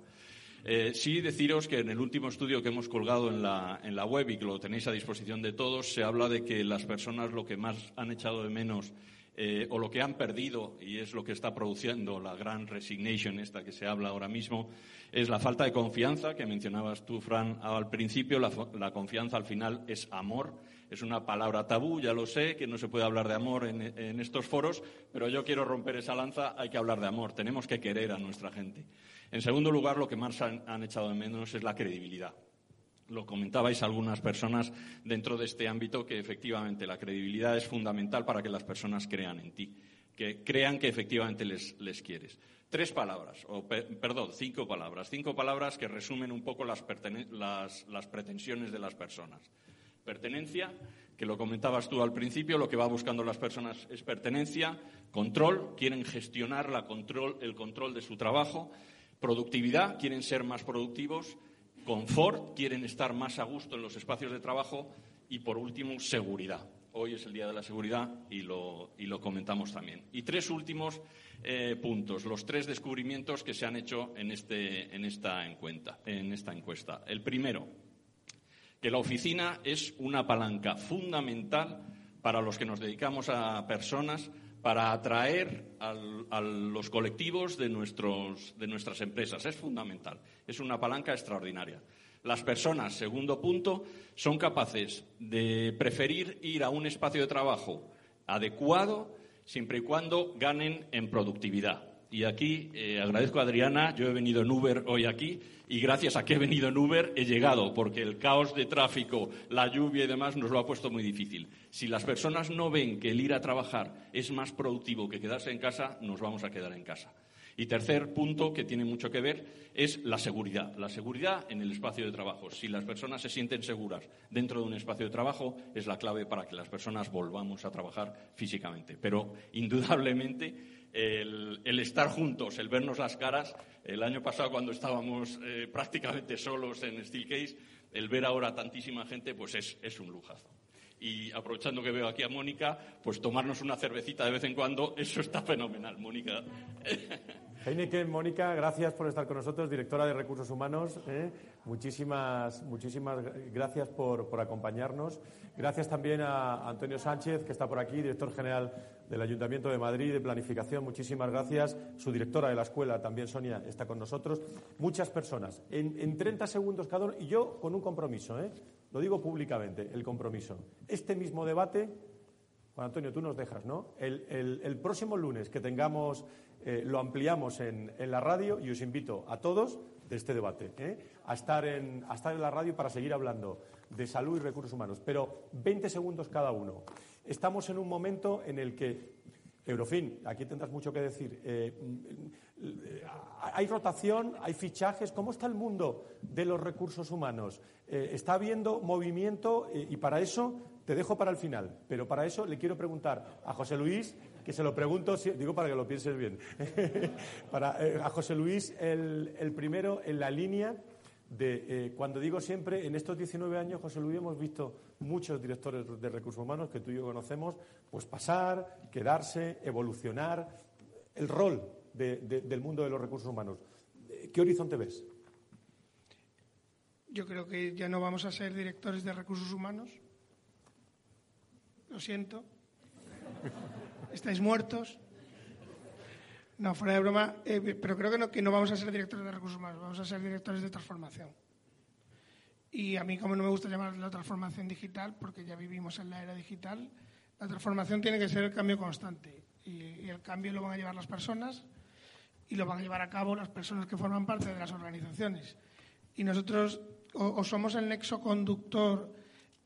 Eh, sí deciros que en el último estudio que hemos colgado en la, en la web y que lo tenéis a disposición de todos, se habla de que las personas lo que más han echado de menos eh, o lo que han perdido, y es lo que está produciendo la gran resignation esta que se habla ahora mismo, es la falta de confianza que mencionabas tú, Fran, al principio. La, confianza al final es amor. Es una palabra tabú, ya lo sé, que no se puede hablar de amor en, estos foros, pero yo quiero romper esa lanza. Hay que hablar de amor. Tenemos que querer a nuestra gente. En segundo lugar, lo que más han echado de menos es la credibilidad lo comentabais algunas personas dentro de este ámbito que efectivamente la credibilidad es fundamental para que las personas crean en ti, que crean que efectivamente les, quieres. Tres palabras, o perdón, cinco palabras, cinco palabras que resumen un poco las, las pretensiones de las personas. Pertenencia, que lo comentabas tú al principio, lo que va buscando las personas es pertenencia, control, quieren gestionar el control de su trabajo, productividad, quieren ser más productivos, confort, quieren estar más a gusto en los espacios de trabajo y, por último, seguridad. hoy es el Día de la Seguridad y lo, comentamos también. Y tres últimos eh, puntos, los tres descubrimientos que se han hecho en, este, esta encuesta. El primero, que la oficina es una palanca fundamental para los que nos dedicamos a personas para atraer a los colectivos de, nuestras empresas. Es fundamental. Es una palanca extraordinaria. Las personas, segundo punto, son capaces de preferir ir a un espacio de trabajo adecuado siempre y cuando ganen en productividad. Y aquí eh, agradezco a Adriana, yo he venido en Uber hoy aquí y gracias a que he venido en Uber he llegado, porque el caos de tráfico, la lluvia y demás nos lo ha puesto muy difícil. Si las personas no ven que el ir a trabajar es más productivo que quedarse en casa, nos vamos a quedar en casa. Y tercer punto, que tiene mucho que ver, es la seguridad. La seguridad en el espacio de trabajo. Si las personas se sienten seguras dentro de un espacio de trabajo, es la clave para que las personas volvamos a trabajar físicamente. Pero, indudablemente, el, estar juntos, el vernos las caras, el año pasado cuando estábamos eh, prácticamente solos en Steelcase, el ver ahora tantísima gente, pues es un lujazo y aprovechando que veo aquí a Mónica, pues tomarnos una cervecita de vez en cuando, eso está fenomenal, Mónica. Heineken, Mónica, gracias por estar con nosotros, directora de Recursos Humanos. ¿eh? Muchísimas, muchísimas gracias por, por, acompañarnos. Gracias también a Antonio Sánchez, que está por aquí, director general del Ayuntamiento de Madrid de Planificación. Muchísimas gracias. Su directora de la escuela, también Sonia, está con nosotros. Muchas personas. En, en 30 segundos cada uno, y yo con un compromiso. ¿eh? Lo digo públicamente, el compromiso. Este mismo debate, Juan Antonio, tú nos dejas, ¿no? El, próximo lunes que tengamos, eh, lo ampliamos en, la radio y os invito a todos de este debate, ¿eh? a, estar en, a estar en la radio para seguir hablando de salud y recursos humanos. Pero 20 segundos cada uno. Estamos en un momento en el que Eurofin, aquí tendrás mucho que decir. Eh, hay rotación, hay fichajes. ¿Cómo está el mundo de los recursos humanos? Eh, ¿Está habiendo movimiento? Eh, y para eso te dejo para el final. Pero para eso le quiero preguntar a José Luis, que se lo pregunto, digo para que lo pienses bien, para, a José Luis el primero en la línea de, eh, cuando digo siempre, en estos 19 años, José Luis, hemos visto muchos directores de recursos humanos que tú y yo conocemos, pues pasar, quedarse, evolucionar, el rol del mundo de los recursos humanos. ¿Qué horizonte ves? Yo creo que ya no vamos a ser directores de recursos humanos. Lo siento. Estáis muertos. No, fuera de broma, eh, pero creo que no, que no vamos a ser directores de recursos humanos, vamos a ser directores de transformación. Y a mí, como no me gusta llamar la transformación digital, porque ya vivimos en la era digital, la transformación tiene que ser el cambio constante. Y, el cambio lo van a llevar las personas y lo van a llevar a cabo las personas que forman parte de las organizaciones. Y nosotros o somos el nexo conductor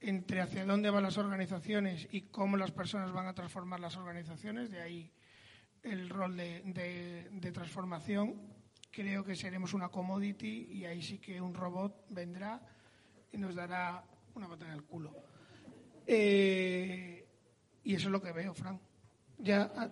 entre hacia dónde van las organizaciones y cómo las personas van a transformar las organizaciones, de ahí el rol de, transformación, creo que seremos una commodity y ahí sí que un robot vendrá y nos dará una pata en el culo. Eh, y eso es lo que veo, Frank. Ya, ah,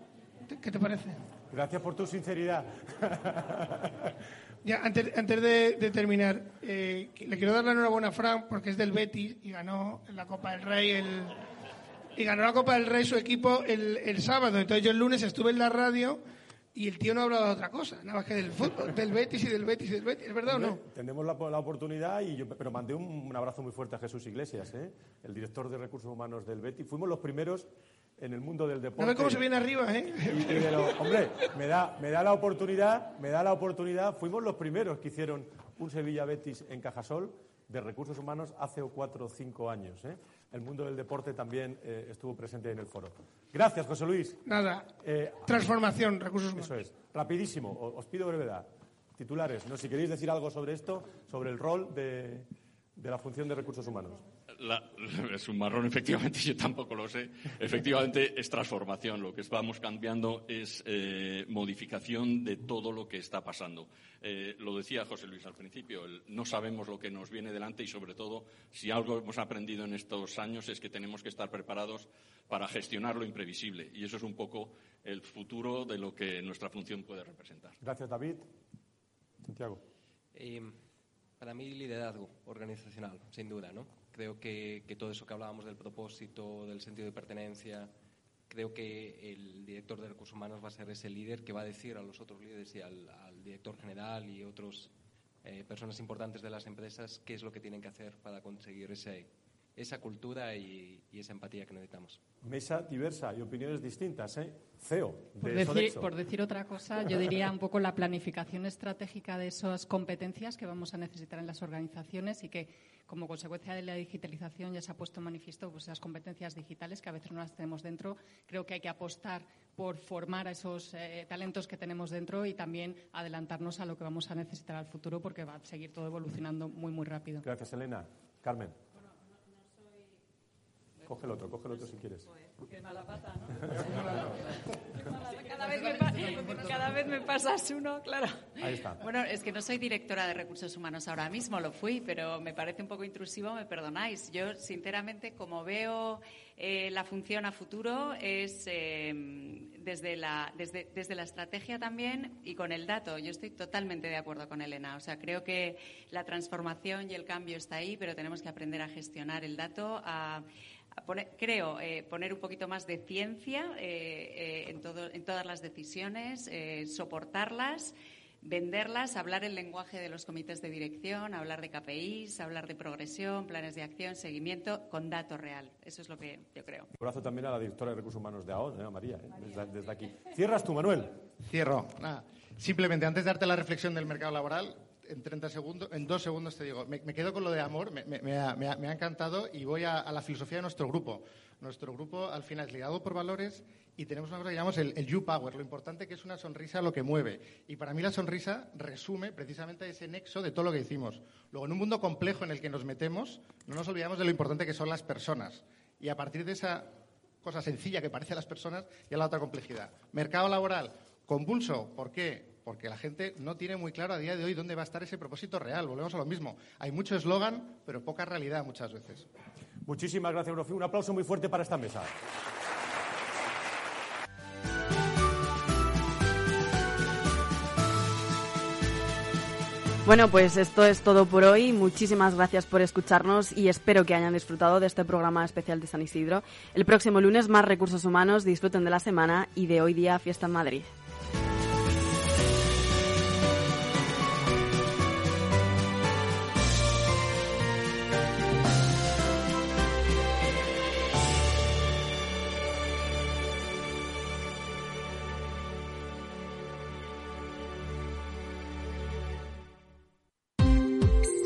¿Qué te parece? Gracias por tu sinceridad. ya, antes, antes de, terminar, eh, le quiero dar la enhorabuena a Frank porque es del Betis y ganó en la Copa del Rey el y ganó la Copa del Rey su equipo el, el, sábado. Entonces yo el lunes estuve en la radio y el tío no ha hablado de otra cosa, nada más que del fútbol, del Betis y del Betis y del Betis. ¿Es verdad o no? Tenemos la, la, oportunidad, y yo, pero mandé un, abrazo muy fuerte a Jesús Iglesias, ¿eh? el director de recursos humanos del Betis. Fuimos los primeros en el mundo del deporte. No cómo se viene arriba, ¿eh? hombre, me da, me da la oportunidad, me da la oportunidad. Fuimos los primeros que hicieron un Sevilla Betis en Cajasol de recursos humanos hace cuatro o cinco años. ¿eh? El mundo del deporte también eh, estuvo presente en el foro. Gracias, José Luis. Nada. Eh, Transformación, recursos humanos. Eso es. Rapidísimo. Os pido brevedad. Titulares. ¿no? Si queréis decir algo sobre esto, sobre el rol de, de la función de recursos humanos. es un marrón, efectivamente, yo tampoco lo sé. Efectivamente, es transformación. Lo que vamos cambiando es eh, modificación de todo lo que está pasando. Eh, lo decía José Luis al principio, no sabemos lo que nos viene delante y, sobre todo, si algo hemos aprendido en estos años es que tenemos que estar preparados para gestionar lo imprevisible. Y eso es un poco el futuro de lo que nuestra función puede representar. Gracias, David. Santiago. Eh, Para mí, liderazgo organizacional, sin duda, ¿no? Creo que, todo eso que hablábamos del propósito, del sentido de pertenencia, creo que el director de recursos humanos va a ser ese líder que va a decir a los otros líderes y al, al director general y otras eh, personas importantes de las empresas qué es lo que tienen que hacer para conseguir ese, esa cultura y, y esa empatía que necesitamos. Mesa diversa y opiniones distintas, ¿eh? CEO decir, por decir otra cosa, yo diría un poco la planificación estratégica de esas competencias que vamos a necesitar en las organizaciones y que, como consecuencia de la digitalización, ya se ha puesto en manifiesto pues, esas competencias digitales que a veces no las tenemos dentro. Creo que hay que apostar por formar a esos eh, talentos que tenemos dentro y también adelantarnos a lo que vamos a necesitar al futuro porque va a seguir todo evolucionando muy, muy rápido. Gracias, Elena. Carmen. Coge el otro, coge el otro si quieres. Qué mala pata, ¿no? cada, vez me pa- cada vez me pasas uno, claro. Ahí está. Bueno, es que no soy directora de recursos humanos ahora mismo, lo fui, pero me parece un poco intrusivo, me perdonáis. Yo, sinceramente, como veo eh, la función a futuro, es eh, desde, la, desde, desde la estrategia también y con el dato. Yo estoy totalmente de acuerdo con Elena. O sea, creo que la transformación y el cambio está ahí, pero tenemos que aprender a gestionar el dato, a a poner- creo, eh, poner un poquito más de ciencia eh, eh, en, todo- en todas las decisiones, eh, soportarlas, venderlas, hablar el lenguaje de los comités de dirección, hablar de KPIs, hablar de progresión, planes de acción, seguimiento con dato real. Eso es lo que yo creo. Un abrazo también a la directora de Recursos Humanos de AON, ¿eh? María, ¿eh? desde, desde aquí. Cierras tú, Manuel. Cierro. Nada. Simplemente, antes de darte la reflexión del mercado laboral, en 30 segundos, en dos segundos te digo, me, quedo con lo de amor, me, ha, encantado y voy a, a la filosofía de nuestro grupo. Nuestro grupo, al final, es liderado por valores y tenemos una cosa que llamamos el, el You Power, lo importante que es una sonrisa lo que mueve. Y para mí la sonrisa resume precisamente ese nexo de todo lo que hicimos. Luego, en un mundo complejo en el que nos metemos, no nos olvidamos de lo importante que son las personas. Y a partir de esa cosa sencilla que parece a las personas, ya la otra complejidad. Mercado laboral, convulso. ¿Por qué? Porque la gente no tiene muy claro a día de hoy dónde va a estar ese propósito real. Volvemos a lo mismo. Hay mucho eslogan, pero poca realidad muchas veces. Muchísimas gracias, Eurofi. Un aplauso muy fuerte para esta mesa. Bueno, pues esto es todo por hoy. Muchísimas gracias por escucharnos y espero que hayan disfrutado de este programa especial de San Isidro. El próximo lunes más recursos humanos. Disfruten de la semana y de hoy día fiesta en Madrid.